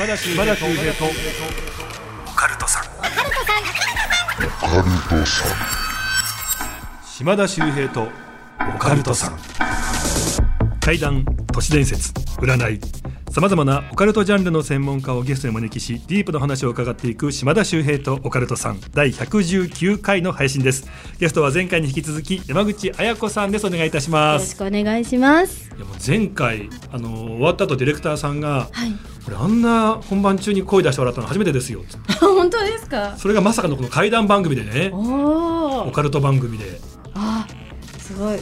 島田秀平とオカルトさん島田秀平とオカルトさん怪談都市伝説占いさまざまなオカルトジャンルの専門家をゲストにお招きしディープな話を伺っていく島田秀平とオカルトさん第119回の配信ですゲストは前回に引き続き山口彩子さんですお願いいたしまよろしすくお願いします。いやもう前回あの終わった後ディレクターさんがはい。これあんな本番中に声出してもらったの初めてですよ 本当ですか？それがまさかのこの怪談番組でね。オカルト番組であ、すごい。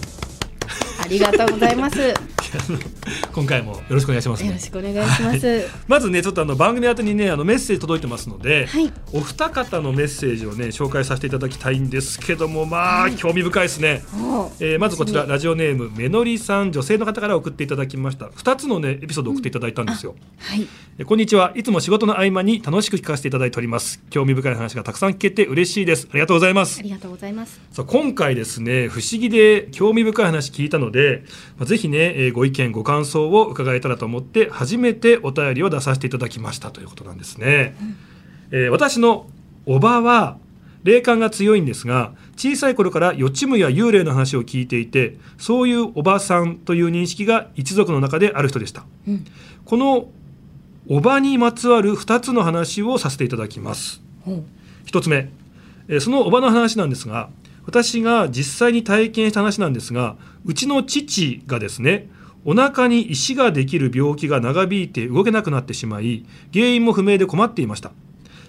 ありがとうございます。今回もよろしくお願いします、ね。ろ、しくお願いします。まずねちょっとあの番組宛てにねあのメッセージ届いてますので、はい。お二方のメッセージをね紹介させていただきたいんですけどもまあ、興味深いですね、えーまずこちらラジオネームめのりさん女性の方から送っていただきました。2つのねエピソードを送っていただいたんですよ、はい。えーこんにちは。いつも仕事の合間に楽しく聞かせていただいております。興味深い話がたくさん聞けて嬉しいです。ありがとうございます。ありがとうございます。さあ今回ですね不思議で興味深い話聞いたので、まあ、ぜひね、えーご意見ご感想を伺えたらと思って初めてお便りを出させていただきましたということなんですね、えー私のおばは霊感が強いんですが小さい頃から予知夢や幽霊の話を聞いていてそういうおばさんという認識が一族の中である人でした。うん。このおばにまつわる2つの話をさせていただきます。おー一つ目、えーそのおばの話なんですが私が実際に体験した話なんですがうちの父がですねお腹に石ができる病気が長引いて動けなくなってしまい原因も不明で困っていました。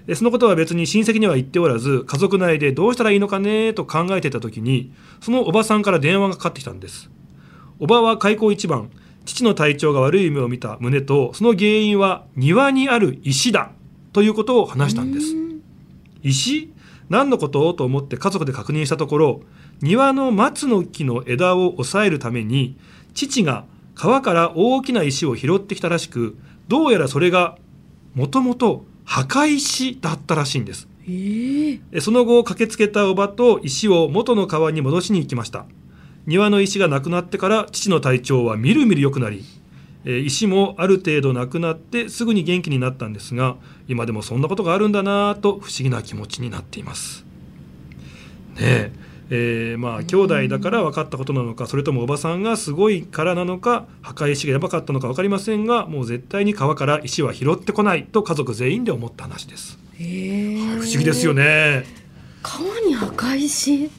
えーそのことは別に親戚には言っておらず家族内でどうしたらいいのかねと考えていた時にそのおばさんから電話がかかってきたんです。おばは開口一番父の体調が悪い夢を見た旨とその原因は庭にある石だということを話したんです。うん。石？何のこと？と思って家族で確認したところ庭の松の木の枝を押さえるために父が川から大きな石を拾ってきたらしくどうやらそれがもともと墓石だったらしいんです。えー、えその後駆けつけたおばと石を元の川に戻しに行きました。庭の石がなくなってから父の体調はみるみる良くなりえー石もある程度なくなってすぐに元気になったんですが今でもそんなことがあるんだなぁと不思議な気持ちになっています。ねええーまあ兄弟だから分かったことなのかそれともおばさんがすごいからなのか墓石がやばかったのか分かりませんがもう絶対に川から石は拾ってこないと家族全員で思った話です。えー、不思議ですよ。ね。川に赤石？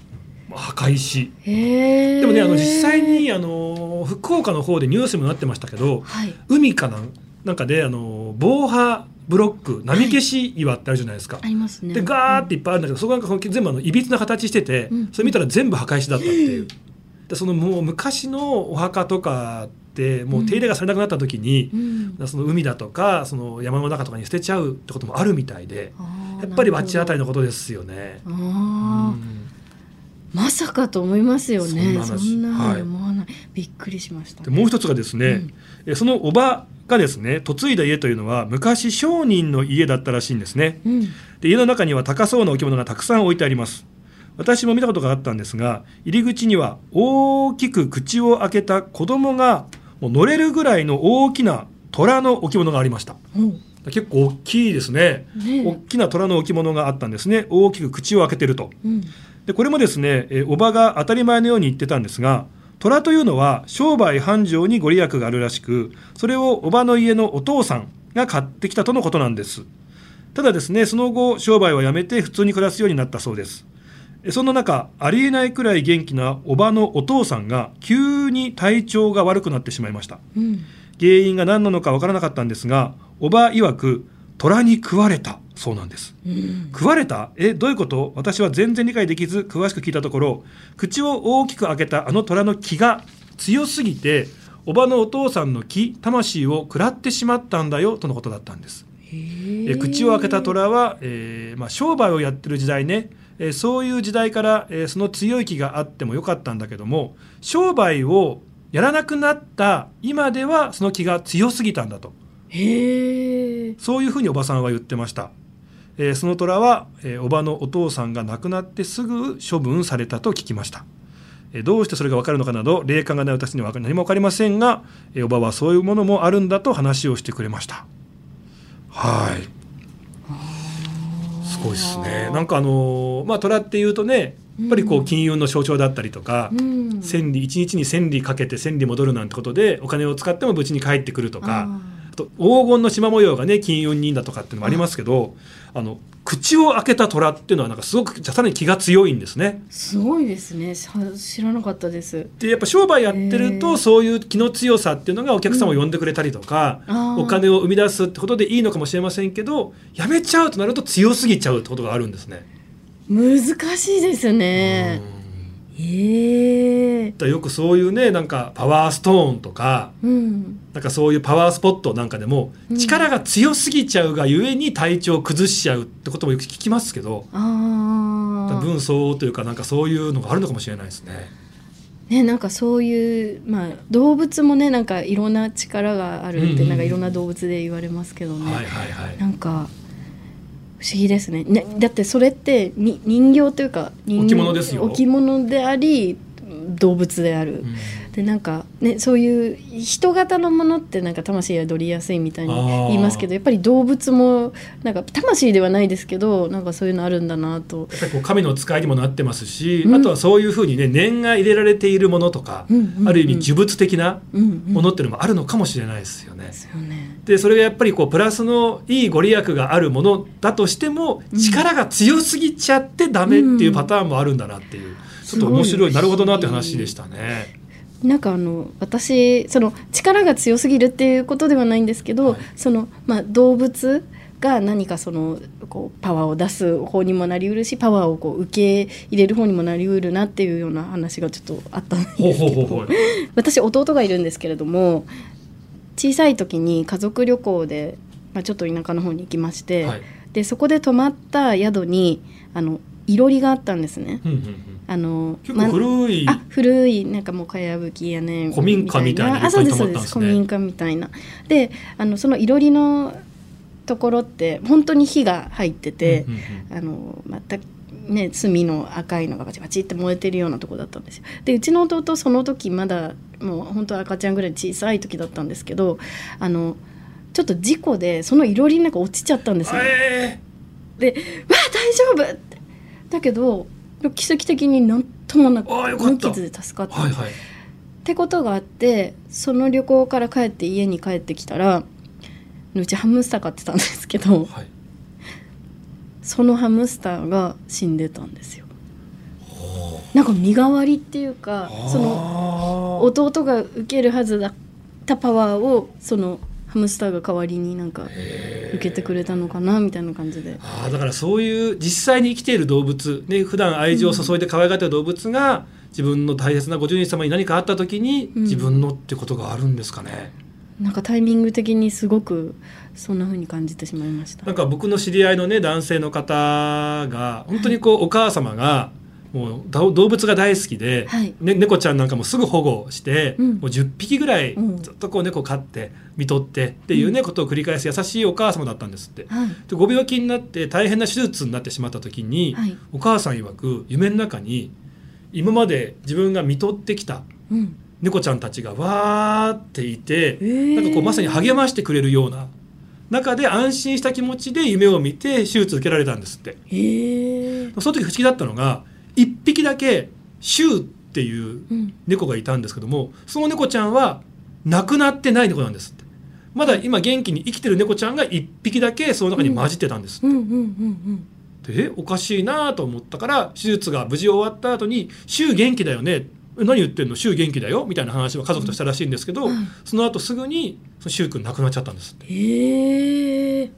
まあ墓石えー、でもねあの実際。にあの福岡の方でニュースにもなってましたけどはい。海かななんかであの防波ブロック波消し岩ってあるじゃないですか。ありますね。でガーっていっぱいあるんだけど、そこなんか全部あのいびつな形してて、うんそれ見たら全部墓石だったっていう。でそのもう昔のお墓とかってもう手入れがされなくなった時にう、ん。その海だとかその山の中とかに捨てちゃうってこともあるみたいでやっぱり罰当たりのことですよね。うんまさかと思いますよね。そそんなはいに思わない。びっくりしました、でもう一つがですね、うん。えそのおばがですね嫁いだ家というのは昔商人の家だったらしいんですね。うん。で家の中には高そうな置物がたくさん置いてあります。私も見たことがあったんですが入り口には大きく口を開けた子供がもう乗れるぐらいの大きな虎の置物がありました。お結構大きいですね。ねえ。大きな虎の置物があったんですね。大きく口を開けてると。うん。でこれもですねえおばが当たり前のように言ってたんですが虎というのは商売繁盛にご利益があるらしくそれをおばの家のお父さんが買ってきたとのことなんです。ただですねその後商売はやめて普通に暮らすようになったそうです。えそんな中ありえないくらい元気なおばのお父さんが急に体調が悪くなってしまいました。うん。原因が何なのかわからなかったんですがおば曰く虎に食われたそうなんです。うん。食われた？えどういうこと？私は全然理解できず詳しく聞いたところ口を大きく開けたあの虎の気が強すぎておばのお父さんの気魂を食らってしまったんだよとのことだったんです。ええ口を開けた虎は、えーまあ、商売をやってる時代ね、えーそういう時代から、えーその強い気があってもよかったんだけども商売をやらなくなった今ではその気が強すぎたんだと。そういうふうにおばさんは言ってました。えーその虎は、えーおばのお父さんが亡くなってすぐ処分されたと聞きました。えーどうしてそれが分かるのかなど霊感がない私には何も分かりませんが、えーおばはそういうものもあるんだと話をしてくれました。はい。すごいですね。なんかあのまあ虎っていうとねやっぱりこう金運の象徴だったりとか、うん。千里一日に千里かけて千里戻るなんてことでお金を使っても無事に帰ってくるとかあと黄金の縞模様がね金運にいいんだとかっていうのもありますけどあの口を開けた虎っていうのはなんかすごくさらに気が強いんですね。すごいですね。さ知らなかったです。でやっぱ商売やってるとそういう気の強さっていうのがお客様を呼んでくれたりとか、あー。お金を生み出すってことでいいのかもしれませんけどやめちゃうとなると強すぎちゃうってことがあるんですね。難しいですね。うんええだからよくそういうねなんかパワーストーンとかうん。なんかそういうパワースポットなんかでもうん。力が強すぎちゃうがゆえに体調を崩しちゃうってこともよく聞きますけど分相応というかなんかそういうのがあるのかもしれないですね。ねなんかそういうまあ動物もねなんかいろんな力があるって、うんうん。なんかいろんな動物で言われますけどね、はいはいはい。なんか不思議ですね。ねだってそれってに人形というか人置物ですよ。置物であり動物である、うん。でなんかねそういう人型のものってなんか魂が取りやすいみたいに言いますけどやっぱり動物もなんか魂ではないですけどなんかそういうのあるんだなと。やっぱりこう神の使いにもなってますし、うん。あとはそういうふうにね念が入れられているものとか、うんうんうんある意味呪物的なうんうん。ものっていうのもあるのかもしれないですよね。ですよね。でそれがやっぱりこうプラスのいいご利益があるものだとしてもうん力が強すぎちゃってダメっていうパターンもあるんだなっていう、ちょっと面白いなるほどなって話でしたね。なんかあの私その力が強すぎるっていうことではないんですけど、はいそのまあ動物が何かそのこうパワーを出す方にもなりうるしパワーをこう受け入れる方にもなりうるなっていうような話がちょっとあったんですけど。私弟がいるんですけれども小さい時に家族旅行で、まあ、ちょっと田舎の方に行きまして、はい。でそこで泊まった宿にあのいろりがあったんですね。うんうんうん。あ古い、あ古いなんかもうかやぶき屋根古民家みたいなあそうですそうです。ねです古民家みたいな。であのそのいろりのところって本当に火が入ってて、うんうんうんあのまたね炭の赤いのがバチバチって燃えてるようなとこだったんですよでうちの弟その時まだもう本当赤ちゃんぐらい小さい時だったんですけどあのちょっと事故でそのいろりの中落ちちゃったんですよ、えで「わあ大丈夫!」ってだけど奇跡的になんともなく無傷で助かった、ーはいはい。ってことがあってその旅行から帰って家に帰ってきたらうちハムスター飼ってたんですけどはい。そのハムスターが死んでたんですよ。なんか身代わりっていうかそのの弟が受けるはずだったパワーをそのハムスターが代わりになんか受けてくれたのかなみたいな感じで。あーだからそういう実際に生きている動物、ね普段愛情を注いで可愛がっている動物が、自分の大切なご主人様に何かあった時に、うん。自分のってことがあるんですかね。なんかタイミング的にすごくそんな風に感じてしまいました。なんか僕の知り合いのね男性の方が本当にこうお母様がもうど動物が大好きで、はい。ね、猫ちゃんなんかもすぐ保護して、うん。もう10匹ぐらいうん。ずっとこう猫飼って見とってっていうね、ことを繰り返す優しいお母様だったんですって。はい。でご病気になって大変な手術になってしまった時に、はい。お母さん曰く夢の中に今まで自分が見とってきたうん猫ちゃんたちがわーっていて、えー。なんかこうまさに励ましてくれるような中で安心した気持ちで夢を見て手術受けられたんですって。へえその時不思議だったのが1匹だけシューっていううん。猫がいたんですけどもその猫ちゃんは亡くなってない猫なんですって。まだ今元気に生きてる猫ちゃんが1匹だけその中に混じってたんですって。うんうんうんでえおかしいなと思ったから手術が無事終わった後に「週元気だよね」え何言ってんの？週元気だよ？みたいな話を家族としたらしいんですけど、うん。はいその後すぐに柊君亡くなっちゃったんですって。うんへえ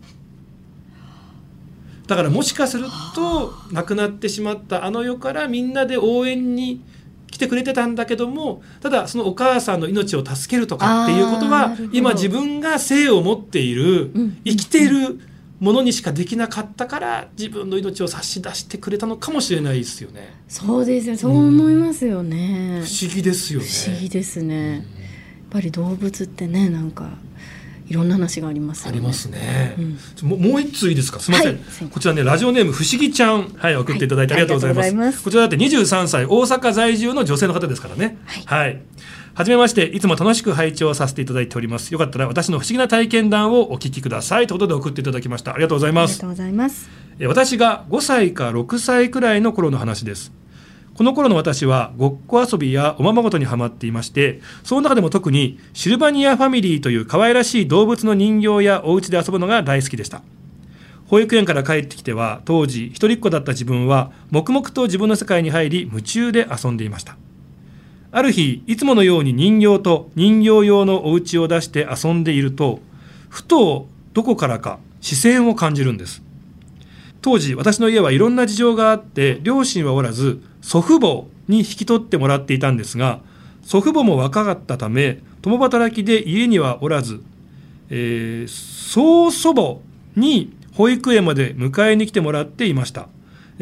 だからもしかすると亡くなってしまったあの世からみんなで応援に来てくれてたんだけどもただそのお母さんの命を助けるとかっていうことは今自分が生を持っているうん。生きているものにしかできなかったから自分の命を差し出してくれたのかもしれないですよね。そうですよそう思いますよね。不思議ですよね。不思議ですね。やっぱり動物ってねなんかいろんな話がありますよね。ありますね。うん。もうもう一通いいですか？すみません,、はいこちらねラジオネーム不思議ちゃん。はい送っていただいてあはい。りがとうございます。ますこちらだって23歳大阪在住の女性の方ですからね。はい。はいはじめましていつも楽しく拝聴させていただいております。よかったら私の不思議な体験談をお聞きください。ということで送っていただきました。ありがとうございます。ありがとうございます。え私が5歳か6歳くらいの頃の話です。この頃の私はごっこ遊びやおままごとにはまっていましてその中でも特にシルバニアファミリーという可愛らしい動物の人形やお家で遊ぶのが大好きでした。保育園から帰ってきては当時一人っ子だった自分は黙々と自分の世界に入り夢中で遊んでいましたある日いつものように人形と人形用のお家を出して遊んでいるとふとどこからか視線を感じるんです。当時私の家はいろんな事情があって両親はおらず祖父母に引き取ってもらっていたんですが祖父母も若かったため共働きで家にはおらず、えー、曽祖母に保育園まで迎えに来てもらっていました。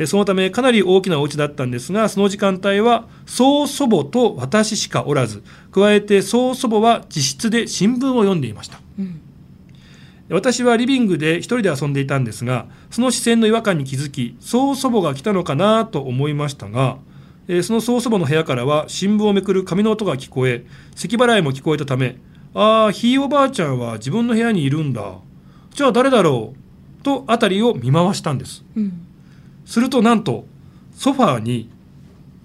そのためかなり大きなお家だったんですがその時間帯は曽祖母と私しかおらず加えて曽祖母は自室で新聞を読んでいました、うん。私はリビングで一人で遊んでいたんですがその視線の違和感に気づき曽祖母が来たのかなと思いましたが、えー、その曽祖母の部屋からは新聞をめくる紙の音が聞こえ咳払いも聞こえたためああひいおばあちゃんは自分の部屋にいるんだ。じゃあ誰だろうと辺りを見回したんです、うん、するとなんとソファーに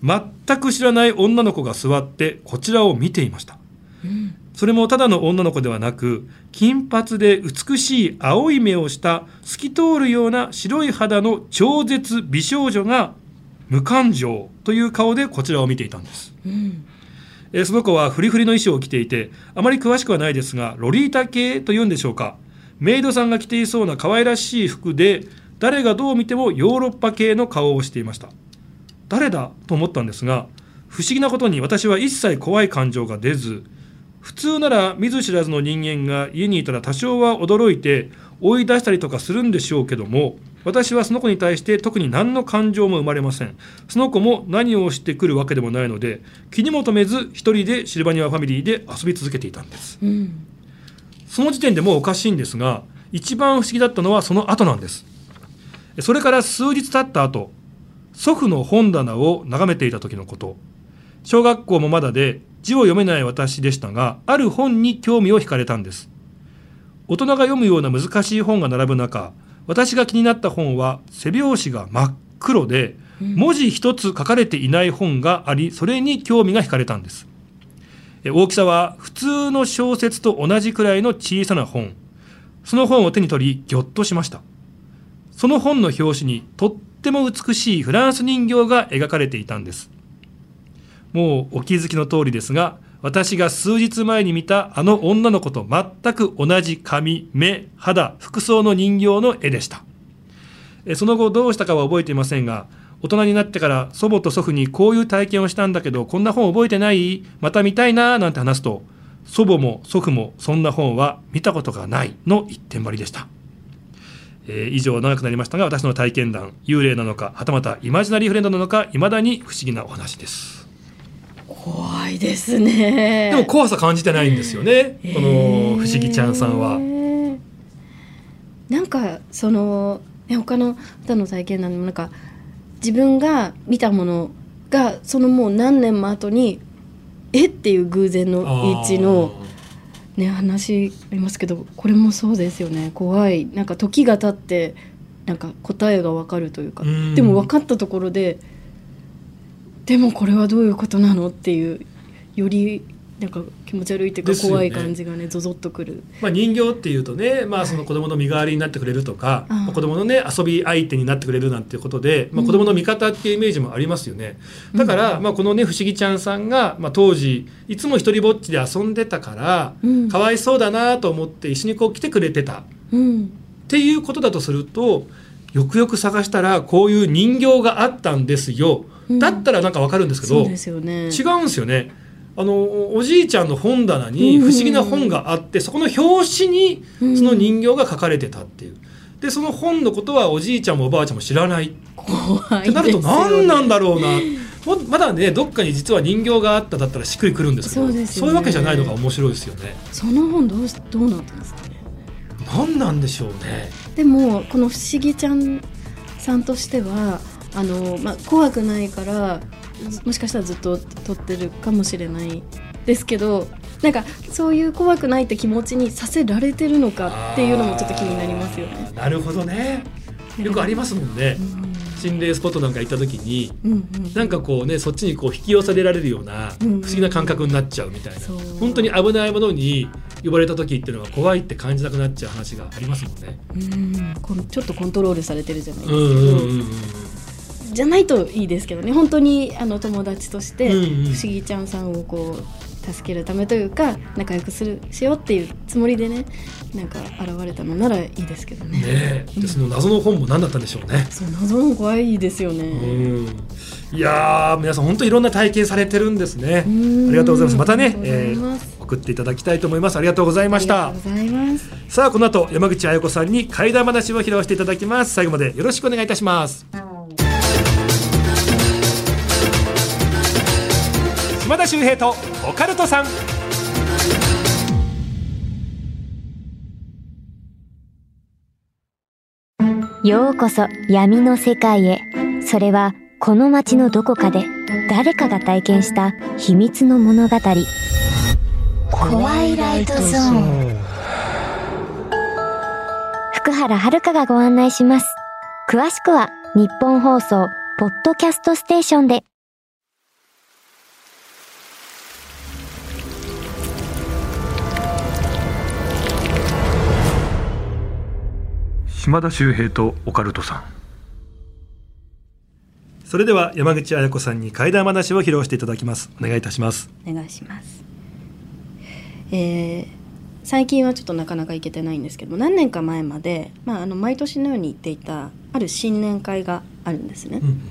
全く知らない女の子が座ってこちらを見ていました、うん。それもただの女の子ではなく金髪で美しい青い目をした透き通るような白い肌の超絶美少女が無感情という顔でこちらを見ていたんです、うん、えその子はフリフリの衣装を着ていてあまり詳しくはないですがロリータ系というんでしょうか。メイドさんが着ていそうな可愛らしい服で誰がどう見てもヨーロッパ系の顔をしていました。誰だと思ったんですが不思議なことに私は一切怖い感情が出ず普通なら見ず知らずの人間が家にいたら多少は驚いて追い出したりとかするんでしょうけども私はその子に対して特に何の感情も生まれません。その子も何をしてくるわけでもないので気にも留めず一人でシルバニアファミリーで遊び続けていたんです、うん、その時点でもうおかしいんですが一番不思議だったのはその後なんですそれから数日経った後祖父の本棚を眺めていた時のこと。小学校もまだで字を読めない私でしたがある本に興味を惹かれたんです。大人が読むような難しい本が並ぶ中私が気になった本は背表紙が真っ黒で文字一つ書かれていない本がありそれに興味が惹かれたんです。大きさは普通の小説と同じくらいの小さな本。その本を手に取りぎょっとしましたその本の表紙にとっても美しいフランス人形が描かれていたんです。もうお気づきの通りですが私が数日前に見たあの女の子と全く同じ髪目肌服装の人形の絵でした。その後どうしたかは覚えていませんが大人になってから祖母と祖父にこういう体験をしたんだけどこんな本覚えてない？また見たいな？なんて話すと祖母も祖父もそんな本は見たことがないの一点張りでした、えー、以上長くなりましたが私の体験談幽霊なのかはたまたイマジナリーフレンドなのか未だに不思議なお話です。怖いですね。でも怖さ感じてないんですよね、この不思議ちゃんさんは。なんかその他の方の体験なんでもなんか自分が見たものがそのもう何年も後にえ？っていう偶然の一致のね話ありますけどこれもそうですよね。怖い。なんか時が経ってなんか答えが分かるというか。でも分かったところででもこれはどういうことなのっていうよりなんか気持ち悪いっていうか怖い感じがねゾゾッとくる、まあ、人形っていうとね、まあ、その子供の身代わりになってくれるとか、はい、子供のね遊び相手になってくれるなんていうことで、まあ、子供の味方っていうイメージもありますよね、うん、だから、まあ、このね不思議ちゃんさんが、まあ、当時いつも一人ぼっちで遊んでたから、うん、かわいそうだなと思って一緒にこう来てくれてた、うん、っていうことだとするとよくよく探したらこういう人形があったんですよ。だったらなんかわかるんですけど、うんね、違うんですよね。あのおじいちゃんの本棚に不思議な本があって、そこの表紙にその人形が書かれてたっていう。でその本のことはおじいちゃんもおばあちゃんも知らない。怖い、ってなると何なんだろうな。まだねどっかに実は人形があっただったらしっくりくるんですけどそう、ね,、いうわけじゃないのが面白いですよね。その本どうどうなったんですかね？何なんでしょうね。でもこの不思議ちゃんさんとしてはあの、まあ、怖くないからもしかしたらずっと撮ってるかもしれないですけどなんかそういう怖くないって気持ちにさせられてるのかっていうのもちょっと気になりますよね。なるほどね。よくありますもんね、心霊スポットなんか行った時に、うんうん、なんかこうねそっちにこう引き寄せられるような不思議な感覚になっちゃうみたいな、うんう。ん、本当に危ないものに呼ばれた時っていうのは怖いって感じなくなっちゃう話がありますもんね。うんちょっとコントロールされてるじゃないですか。うんうんうんうんじゃないといいですけどね本当にあの友達として不思議ちゃんさんをこう助けるためというか仲良くするしようっていうつもりでねなんか現れたのならいいですけどね。ねでその謎の本も何だったんでしょうね。そう謎の怖いですよね。いや皆さん本当いろんな体験されてるんですね。ありがとうございます。またね、えー、送っていただきたいと思います。ありがとうございました。さあこの後山口彩子さんに怪談話を披露していただきます。最後までよろしくお願いいたします。島田秀平とオカルトさん。ようこそ闇の世界へ。それはこの街のどこかで誰かが体験した秘密の物語。怖いライトゾーン。福原遥がご案内します。詳しくは日本放送ポッドキャストステーションで島田秀平とオカルトさん。それでは山口彩子さんに怪談話を披露していただきます。お願いいたします。お願いします。えー、最近はちょっとなかなか行けてないんですけど何年か前まで、まあ、あの毎年のように行っていたある新年会があるんですね、うん、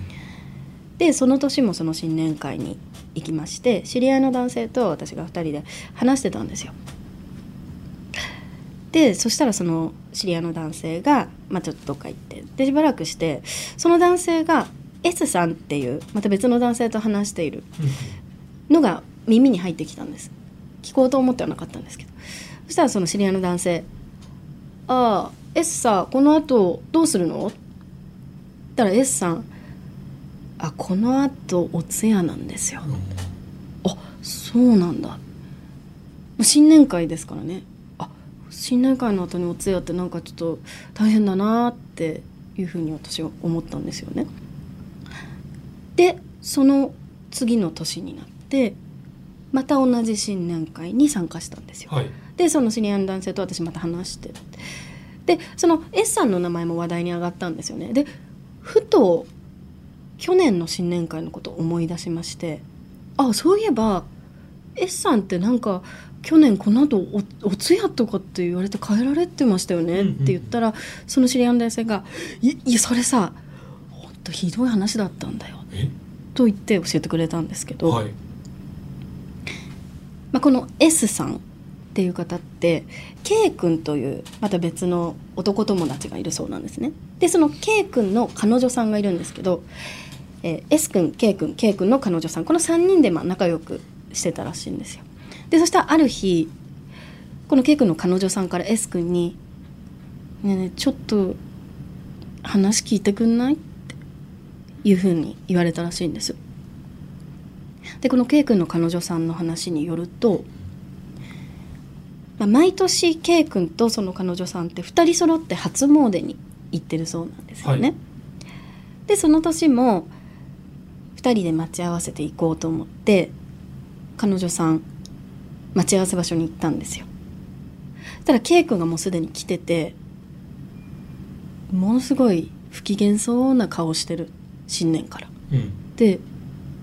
でその年もその新年会に行きまして知り合いの男性と私が2人で話してたんですよでそしたらその知り合いの男性が、まあ、ちょっとどっか行ってでしばらくしてその男性が S さんっていうまた別の男性と話しているのが耳に入ってきたんです。聞こうと思ってはなかったんですけど。そしたらその知り合いの男性「ああ S さこのあとどうするの?」ったら S さん「あこのあとお通夜なんですよ」あそうなんだ。新年会ですからね新年会の後にお通夜ってなんかちょっと大変だなっていうふうに私は思ったんですよね。でその次の年になってまた同じ新年会に参加したんですよ。はい、でその知り合いの男性と私また話してでその S さんの名前も話題に上がったんですよね。でふと去年の新年会のことを思い出しましてあそういえば S さんってなんか去年この後おお通夜とかって言われて帰られてましたよねって言ったら、その知り合いの男性が「いやそれさ本当ひどい話だったんだよ」と言って教えてくれたんですけど、はい、まあ、この S さんっていう方って K 君というまた別の男友達がいるそうなんですね。でその K 君の彼女さんがいるんですけど、えー、S 君 K 君 K 君の彼女さんこの3人でまあ仲良くしてたらしいんですよ。でそしたらある日この K 君の彼女さんから S 君に「ねえねえちょっと話聞いてくんない?」っていうふうに言われたらしいんです。でこの K 君の彼女さんの話によると、まあ、毎年 K 君とその彼女さんって2人揃って初詣に行ってるそうなんですよね。はい、でその年も2人で待ち合わせて行こうと思って彼女さん待ち合わせ場所に行ったんですよたら K 君がもうすでに来ててものすごい不機嫌そうな顔してる新年から、うん、で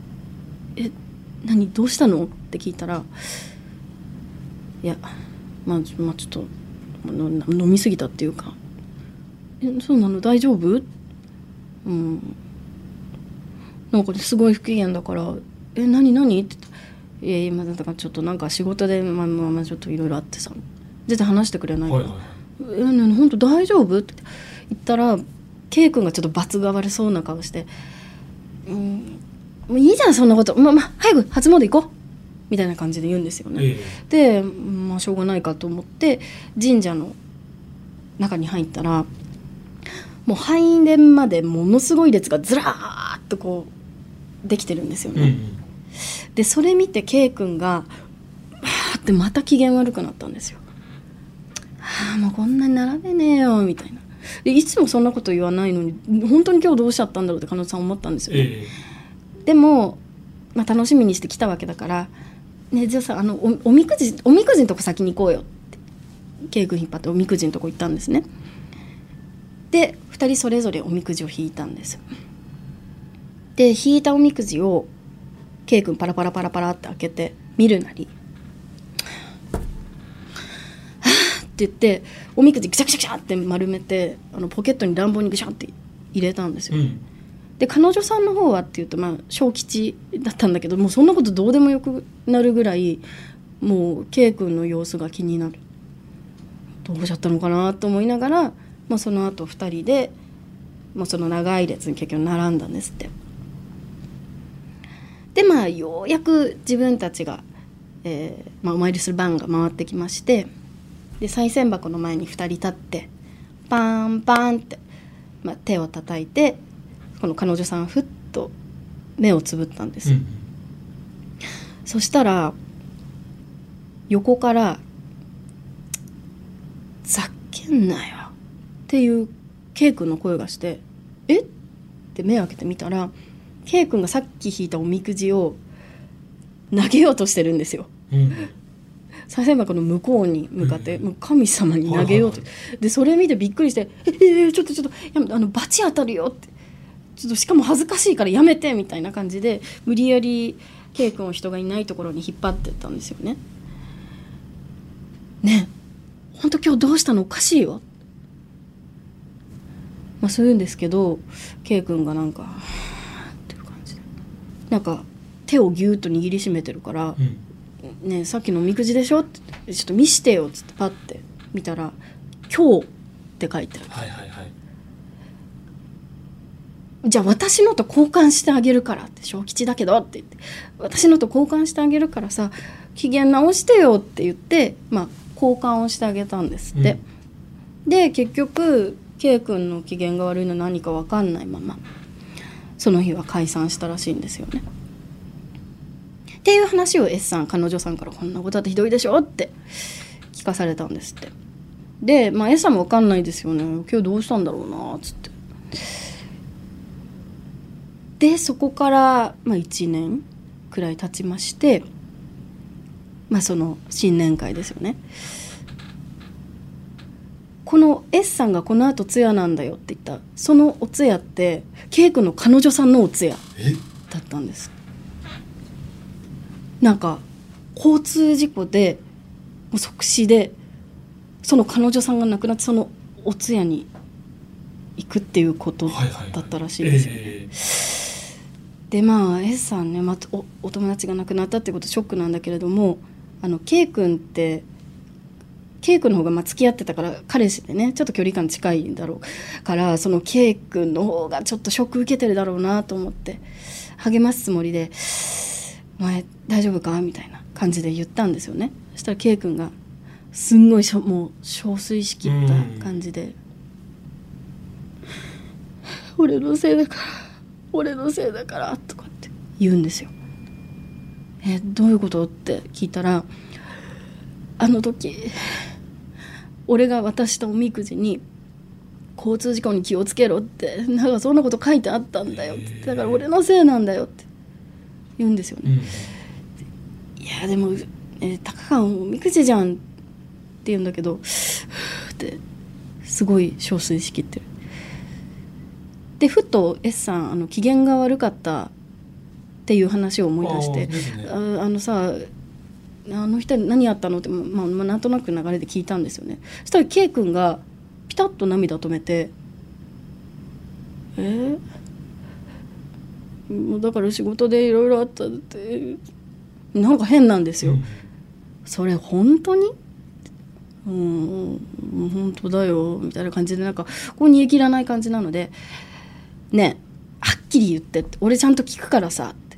「え何どうしたの?」って聞いたら「いやまあ、まあ、ちょっと飲み過ぎたっていうか「えそうなの？大丈夫?」うんなんかすごい不機嫌だから「え何何?」って言っていや今だからちょっとなんか仕事でまあまあちょっといろいろあってさ全然話してくれないから「はいはい、え本当大丈夫?」って言ったら K 君がちょっと罰が悪そうな顔して「うんもういいじゃんそんなことまあまあ早く初詣行こう」みたいな感じで言うんですよね。えでまあしょうがないかと思って神社の中に入ったらもう拝殿までものすごい列がずらーっとこうできてるんですよね。うんうんでそれ見て K 君がでまた機嫌悪くなったんですよ。ああもうこんなに並べねえよみたいなでいつもそんなこと言わないのに本当に今日どうしちゃったんだろうって彼女さん思ったんですよね。えでも、まあ、楽しみにして来たわけだから「ねじゃあさあのおおみくじおみくじのとこ先に行こうよ」ってケイ君引っ張っておみくじのとこ行ったんですねで2人それぞれおみくじを引いたんですで引いたおみくじをケイ君パラパラパラパラって開けて見るなり「はあ」って言っておみくじぐしゃぐしゃぐしゃって丸めてあのポケットに乱暴にぐしゃって入れたんですよ、えうん。で彼女さんの方はっていうとまあ小吉だったんだけどもうそんなことどうでもよくなるぐらいもう K 君の様子が気になる。どうしちゃったのかなと思いながら、まあ、その後2人でもうその長い列に結局並んだんですってでまあようやく自分たちが、えーまあ、お参りする番が回ってきましてで賽銭箱の前に2人立ってパーンパーンって、まあ、手を叩いてこの彼女さんふっと目をつぶったんです、うんそしたら横から「ざけんなよ」っていう K 君の声がして「え？っ?」て目を開けてみたら K 君がさっき引いたおみくじを投げようとしてるんですよ。うん。賽銭箱の向こうに向かって、うん。もう神様に投げようと、はいでそれ見てびっくりして「ええーちょっとちょっとやめあの罰当たるよ」って。ちょっとしかも恥ずかしいからやめてみたいな感じで無理やり K 君を人がいないところに引っ張ってったんですよね。ねえ。本当今日どうしたの？おかしいよ。まあそう言うんですけど K 君がなんかなんか手をぎゅーっと握りしめてるから。うん。ねえさっきのおみくじでしょ?」ってちょっと見してよ」っつってパッて見たら「今日」って書いてある。はいはいはい。じゃあ私のと交換してあげるからって小吉だけどって言って私のと交換してあげるからさ機嫌直してよって言ってまあ交換をしてあげたんですって、で結局 K 君の機嫌が悪いの何か分かんないままその日は解散したらしいんですよね。っていう話を S さん彼女さんから「こんなことだってひどいでしょ」って聞かされたんですって。で、まあ、S さんも分かんないですよね今日どうしたんだろうなっつって。でそこから、まあ、1年くらい経ちまして、まあ、その新年会ですよね。この S さんがこのあと通夜なんだよって言った。そのお通夜って K 君の彼女さんのお通夜え？だったんです。なんか交通事故でもう即死でその彼女さんが亡くなってそのお通夜に行くっていうことだったらしいですよ。ね。えでまあ S さんね、またおお友達が亡くなったってことショックなんだけれどもあの K 君って K 君の方がまあ付き合ってたから彼氏でねちょっと距離感近いんだろうからその K 君の方がちょっとショック受けてるだろうなと思って励ますつもりで「お前大丈夫か?」みたいな感じで言ったんですよねそしたら K 君がすんごいしょもう憔悴しきった感じで「俺のせいだから俺のせいだから」とかって言うんですよ。えどういうこと？って聞いたらあの時俺が渡したおみくじに交通事故に気をつけろってなんかそんなこと書いてあったんだよってだから俺のせいなんだよって言うんですよね。うんいやでも、えー、たかがおみくじじゃんって言うんだけどってすごい憔悴しきってる。でふと S さんあの機嫌が悪かったっていう話を思い出してねああのさあの人何やったのって、まあまあ、なんとなく流れで聞いたんですよね。そしたら K 君がピタッと涙止めて「えー？もうだから仕事でいろいろあったってなんか変なんですよ、うん。それ本当に？うんうん本当だよみたいな感じでなんかこう煮え切らない感じなので「ねえはっきり言って」って「俺ちゃんと聞くからさ」って。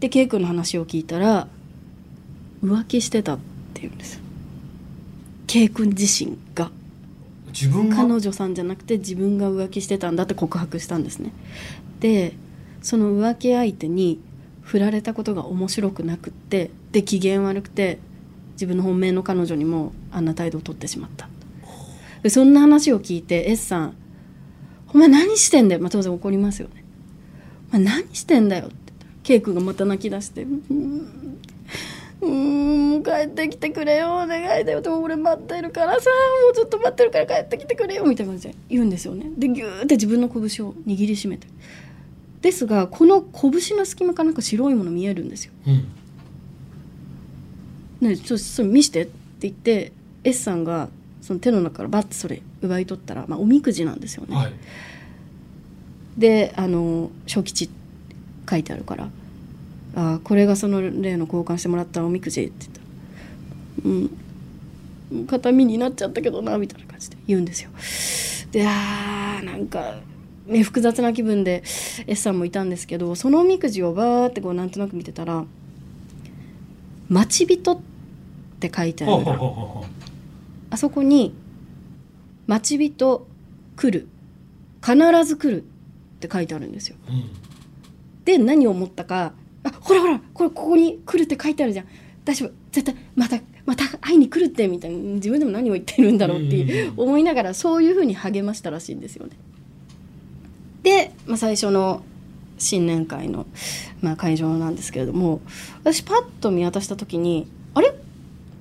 で K 君の話を聞いたら浮気してたって言うんです。K 君自身が。自分が？彼女さんじゃなくて自分が浮気してたんだって告白したんですね。でその浮気相手に振られたことが面白くなくってで機嫌悪くて自分の本命の彼女にもあんな態度を取ってしまった。でそんな話を聞いて S さん「お前何してんだよ」まあ、当然怒りますよね「お前何してんだよ」って。言ったら K 君がまた泣き出して「うーんうーんもう帰ってきてくれよお願いだよでも俺待ってるからさもうちょっと待ってるから帰ってきてくれよ」みたいな感じで言うんですよね。でギューって自分の拳を握りしめて。ですがこの拳の隙間からなんか白いもの見えるんですよ。うん。ね、ちょっとそれ見してって言って S さんがその手の中からバッてそれ奪い取ったら、まあ、おみくじなんですよね。はい。であの「小吉」書いてあるから「あーこれがその例の交換してもらったおみくじ」って言った。ら「うん。形見になっちゃったけどな」みたいな感じで言うんですよ。であーなんか、ね、複雑な気分で S さんもいたんですけどそのおみくじをバーってこうなんとなく見てたら「待ち人」って書いてあるあそこに「待ち人来る。必ず来る」って書いてあるんですよ。うん。で何を思ったか「あほらほらこれここに来るって書いてあるじゃん。大丈夫。絶対またまた会いに来るって」みたいな自分でも何を言ってるんだろうっていう思いながらそういうふうに励ましたらしいんですよね。で、まあ、最初の新年会の、まあ、会場なんですけれども私パッと見渡した時にあれ？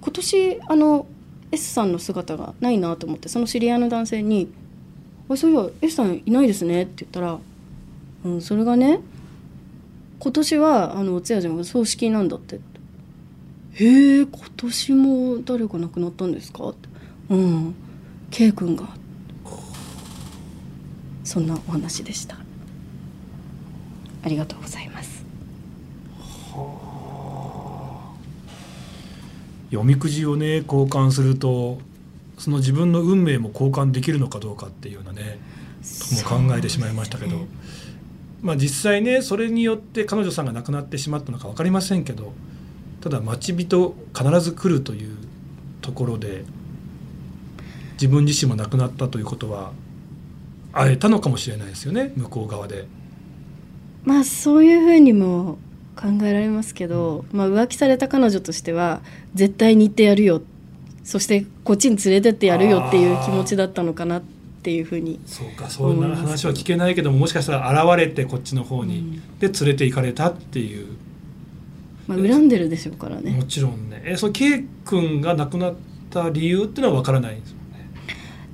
今年あの S さんの姿がないなと思ってその知り合いの男性に「あそういえば S さんいないですね」って言ったら「うん、それがね今年はあのお通夜じゃん葬式なんだって」へえ今年も誰か亡くなったんですか?」って「うん。K 君が」そんなお話でした。ありがとうございます。おみくじをね交換するとその自分の運命も交換できるのかどうかっていうようなねとも考えてしまいましたけど、そうですねまあ実際ねそれによって彼女さんが亡くなってしまったのか分かりませんけどただ待ち人必ず来るというところで自分自身も亡くなったということは会えたのかもしれないですよね向こう側で。まあそういうふうにも考えられますけど、まあ、浮気された彼女としては絶対に行ってやるよそしてこっちに連れてってやるよっていう気持ちだったのかなっていうふうにそうかそんな話は聞けないけどももしかしたら現れてこっちの方に、うん。で連れて行かれたっていう。まあ、恨んでるでしょうからね。もちろんね。えその K 君が亡くなった理由っていうのは分からないんですよね。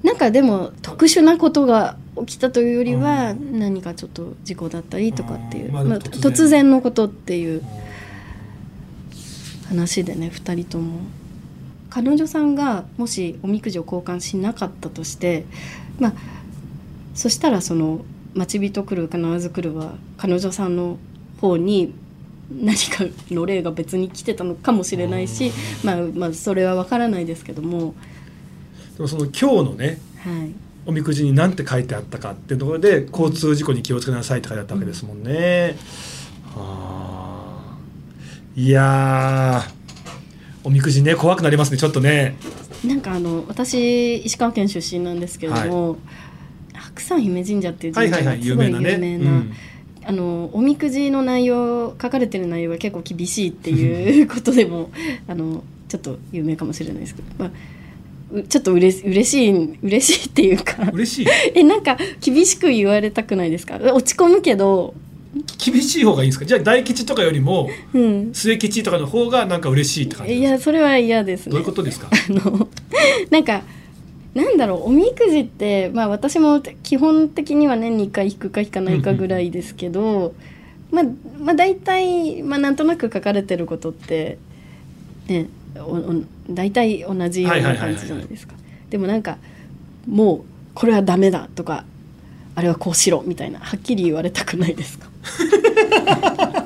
なんかでも特殊なことが起きたというよりは何かちょっと事故だったりとかっていう、あーまあまあ突然。突然のことっていう話でね2人とも。彼女さんがもしおみくじを交換しなかったとしてまあそしたらその「待ち人来る必ず来る」は彼女さんの方に何かの霊が別に来てたのかもしれないし、まあ、まあそれは分からないですけども、でもその今日のねはい、おみくじに何て書いてあったかっていうところで交通事故に気をつけなさいって書いてあったわけですもんね。あー。いやー。おみくじね怖くなりますねちょっとね。なんかあの私石川県出身なんですけれども、白山姫神社っていうはいはいはい神社がすごい有名なあのおみくじの内容書かれてる内容は結構厳しいっていうことでも あのちょっと有名かもしれないですけど、まあ、うちょっとうれ嬉しい嬉しいっていうか。嬉しい？えなんか厳しく言われたくないですか？落ち込むけど、厳しい方がいいんですか？じゃあ大吉とかよりもうん、末吉とかの方がなんか嬉しいって感じいですか？やそれは嫌ですね。どういうことですか？あの なんかなんだろうおみくじって、まあ、私も基本的には年に1回引くか引かないかぐらいですけど、まあ、まあ大体、まあ、なんとなく書かれてることってねおお大体同じような感じじゃないですか。でもなんかもうこれはダメだとかあれはこうしろみたいな。はっきり言われたくないですか？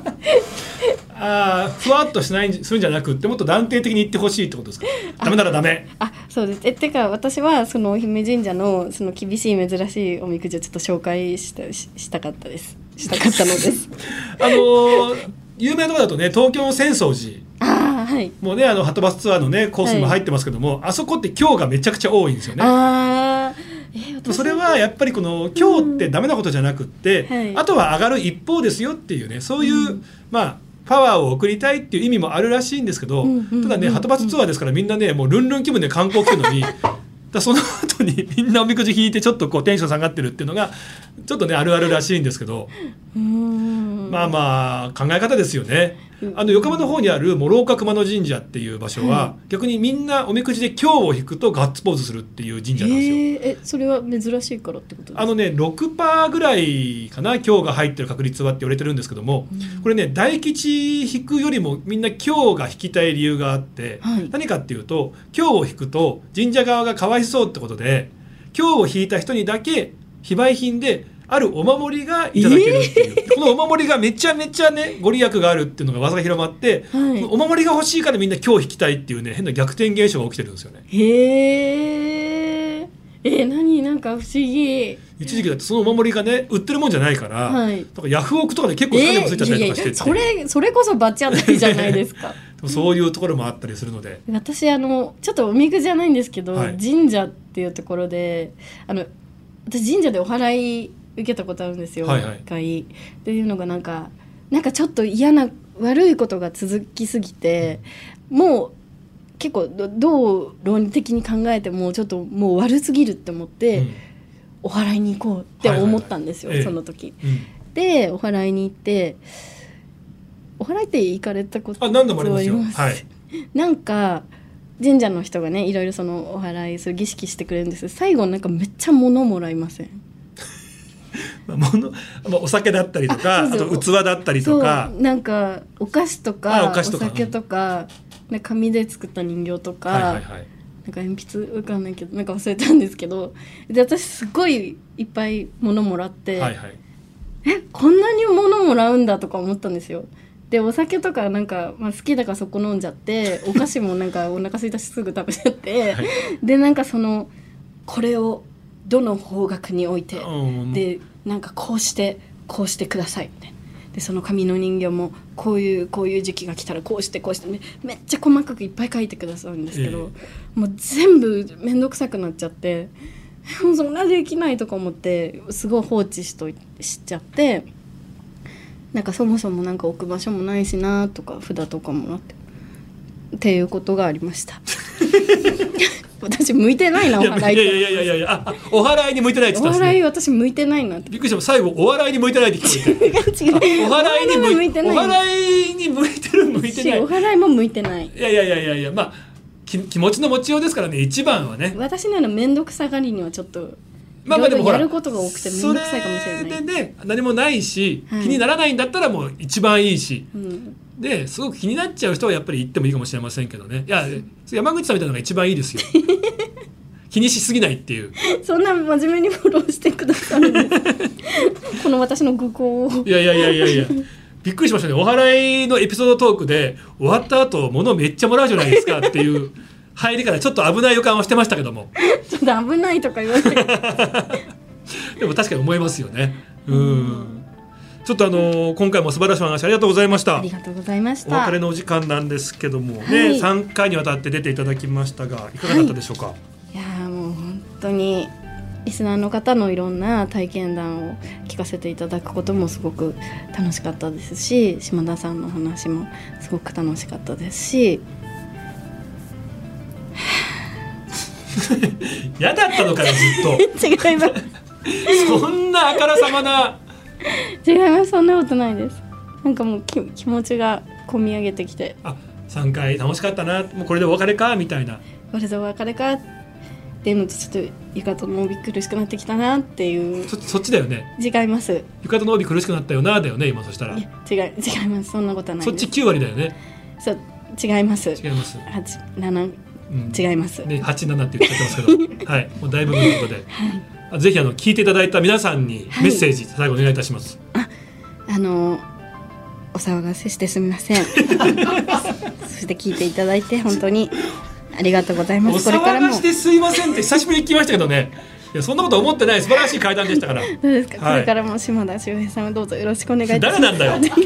ああふわっとしないするんじゃなくってもっと断定的に言ってほしいってことですか？ダメならダメ。あそうです。えてか私はその姫神社のその厳しい珍しいおみくじをちょっと紹介したししたかったです。したかったのです。あのー有名なところだとね東京の浅草寺。ああはい。もうねあのはとバスツアーのねコースにも入ってますけども、あそこって今日がめちゃくちゃ多いんですよね。ああそれはやっぱりこの今日ってダメなことじゃなくって、はい。あとは上がる一方ですよっていうねそういう、まあパワーを送りたいっていう意味もあるらしいんですけど、ただねはとバスツアーですからみんなねもうルンルン気分で観光来るのに だその後にみんなおみくじ引いてちょっとこうテンション下がってるっていうのがちょっとねあるあるらしいんですけど、まあまあ考え方ですよね。あの横浜の方にある諸岡熊野神社っていう場所は、は逆にみんなおみくじで今日を引くとガッツポーズするっていう神社なんですよ。えーえそれは珍しいからってことですか？あのね6%ぐらいかな今日が入ってる確率はって言われてるんですけども、これね大吉引くよりもみんな今日が引きたい理由があって、はい。何かっていうと今日を引くと神社側がかわいそうってことで今日を引いた人にだけ非売品であるお守りがいただけるっていう、このお守りがめちゃめちゃねご利益があるっていうのが噂が広まって、はい。お守りが欲しいからみんな今日引きたいっていうね変な逆転現象が起きてるんですよね。へええー、何なんか不思議。一時期だってそのお守りがね売ってるもんじゃないから、はい。だからヤフオクとかで結構高値もついちゃったりとかしてって、それそれこそバチ当たりじゃないですか。そういうところもあったりするので、私あのちょっとおみくじじゃないんですけど、はい。神社っていうところであの私神社でお祓い受けたことあるんですよ、はいはい。一回。っていうのがなんかなんかちょっと嫌な悪いことが続きすぎてもう結構どどう論理的に考えてもちょっともう悪すぎるって思って、うん。お祓いに行こうって思ったんですよ、はいはい。はいその時。うん。でお祓いに行ってお祓いって行かれたことあ何度もありますよ。はい。なんか神社の人がねいろいろそのお祓いする儀式してくれるんです。最後なんかめっちゃ物もらいません。まあ、もの、まあ、お酒だったりとか、あと器だったりとか。なんかお菓子とあかお菓子とか。酒とか、なんか紙で作った人形とか、はいはいはい。なんか鉛筆わかんないけどなんか忘れたんですけどで私すごいいっぱい物もらって、はいはい。えこんなに物もらうんだとか思ったんですよでお酒とかなんか、まあ、好きだからそこ飲んじゃって お菓子もなんかお腹空いたしすぐ食べちゃって、はい。でなんかそのこれをどの方角に置いて、うんでなんかこうしてこうしてくださいみたいな。でその紙の人形もこういうこういう時期が来たらこうしてこうしてめめっちゃ細かくいっぱい書いてくださるんですけど、もう全部面倒くさくなっちゃってもうそんなできないとか思ってすごい放置しといしちゃってなんかそもそもなんか置く場所もないしなとか札とかもなってっていうことがありました。私向いてないなおいや祓いいやいやいやいやいやああお祓いに向いてないってお言ったんですね。祓い私向いてないなって。びっくりした。最後お笑いに向いてないって聞こえて。違う。お祓いに向いて向いてない。お祓いに向いてる向いてない。しお祓いも向いてない。いやいやいやいやいやまあき気持ちの持ちようですからね一番はね。私のような面倒くさがりにはちょっとまあまあでもほらやることが多くて面倒くさいかもしれない。でね何もないし、はい。気にならないんだったらもう一番いいし。うん、ですごく気になっちゃう人はやっぱり行ってもいいかもしれませんけどね。いや山口さんみたいなのが一番いいですよ。気にしすぎないっていう。そんな真面目にフォローしてくださる この私の愚行を。いやいやいやいやいや。びっくりしましたね。お祓いのエピソードトークで終わった後物めっちゃもらうじゃないですかっていう入りからちょっと危ない予感はしてましたけども。ちょっと危ないとか言われて。でも確かに思いますよね。うん。ちょっとあの今回も素晴らしいお話ありがとうございました。ありがとうございましおた別れのお時間なんですけどもね、はい。3回にわたって出ていただきましたがいかがだったでしょうか、いやーもう本当にリスナーの方のいろんな体験談を聞かせていただくこともすごく楽しかったですし島田さんの話もすごく楽しかったですし 嫌だったのかよずっ違います。とそんなあからさまな。違います。そんなことないです。なんかもうき気持ちが込み上げてきて。あ3回楽しかったな。もうこれでお別れか？みたいな。これでお別れか？っていうのとちょっと浴衣の帯苦しくなってきたな。っていう。そそっちだよね。違います。い浴衣の帯苦しくなったよなだよね今そしたら。や違い違います。そんなことはないそっちです9割だよね。そう違います。違います、八七うん、違います、ね、87って言っちゃってますけど、はい、もうだいぶということで、あぜひあの聞いていただいた皆さんにはい。メッセージ、最後お願いいたします。あのお騒がせしてすみません。そして聞いていただいて本当にありがとうございまおす。これからも騒がしてすいませんって久しぶりに聞きましたけどね。いやそんなこと思ってない素晴らしい会談でしたから。どうですか、はい。これからも島田秀平さんをどうぞよろしくお願いいたします。誰なんだよ。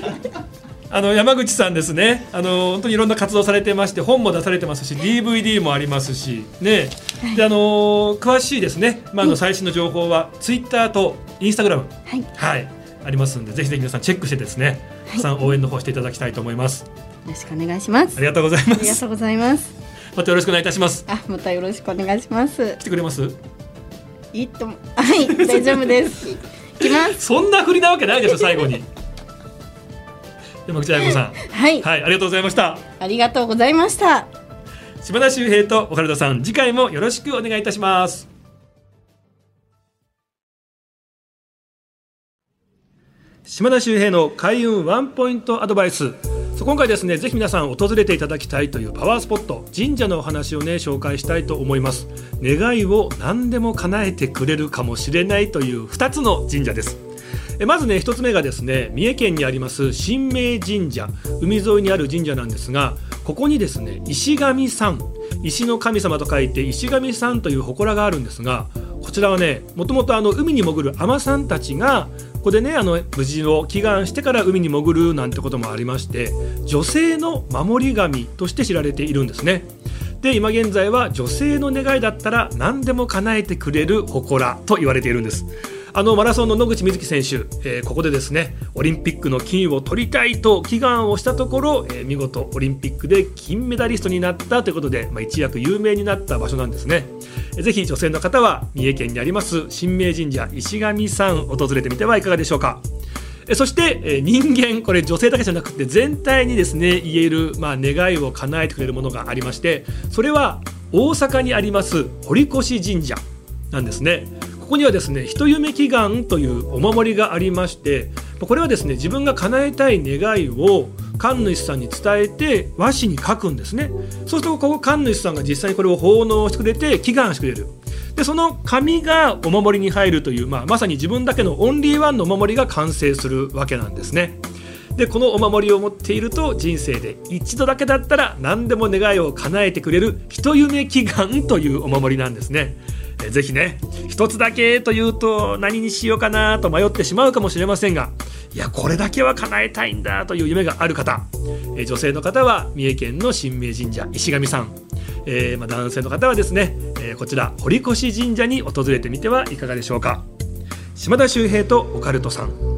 あの山口さんですね。あの本当にいろんな活動されてまして、本も出されてますし、DVD もありますし、ね。であの詳しいですね。まああの最新の情報はツイッターとインスタグラムはいはいありますんで、ぜひぜひ皆さんチェックしてですね。さん応援の方していただきたいと思います。よろしくお願いしますありがとうございます。ありがとうございますまたよろしくお願いいたします。あまたよろしくお願いします来てくれます？いいともはい大丈夫ですいきますそんな振りなわけないでしょ最後に。山口彩子さん、はい、はい、ありがとうございました。ありがとうございました島田秀平と岡田さん、次回もよろしくお願いいたします。島田秀平の開運ワンポイントアドバイス。今回ですね、ぜひ皆さん訪れていただきたいというパワースポット、神社のお話をね、紹介したいと思います。願いを何でも叶えてくれるかもしれないという2つの神社です。えまずね一つ目がですね三重県にあります新明神社。海沿いにある神社なんですがここにですね石神山。石の神様と書いて石神山という祠があるんですがこちらはねもともと海に潜る海女さんたちがここでねあの無事を祈願してから海に潜るなんてこともありまして女性の守り神として知られているんですね。で今現在は女性の願いだったら何でも叶えてくれる祠と言われているんです。あのマラソンの野口みずき選手、えーここでですねオリンピックの金を取りたいと祈願をしたところ、えー見事オリンピックで金メダリストになったということで、まあ、一躍有名になった場所なんですね。えーぜひ女性の方は三重県にあります新明神社石神山訪れてみてはいかがでしょうか。えそして、えー人間これ女性だけじゃなくて全体にですね言える、まあ、願いを叶えてくれるものがありましてそれは大阪にあります堀越神社なんですね。ここにはですね一夢祈願というお守りがありましてこれはですね自分が叶えたい願いを神主さんに伝えて和紙に書くんですねそうするとここ神主さんが実際にこれを奉納してくれて祈願してくれるでその紙がお守りに入るという、まあ、まさに自分だけのオンリーワンのお守りが完成するわけなんですね。でこのお守りを持っていると人生で一度だけだったら何でも願いを叶えてくれる一夢祈願というお守りなんですね。えぜひね一つだけというと何にしようかなと迷ってしまうかもしれませんがいやこれだけは叶えたいんだという夢がある方え女性の方は三重県の新明神社石神さん。えーま、男性の方はですね、えこちら堀越神社に訪れてみてはいかがでしょうか。島田秀平とオカルトさん。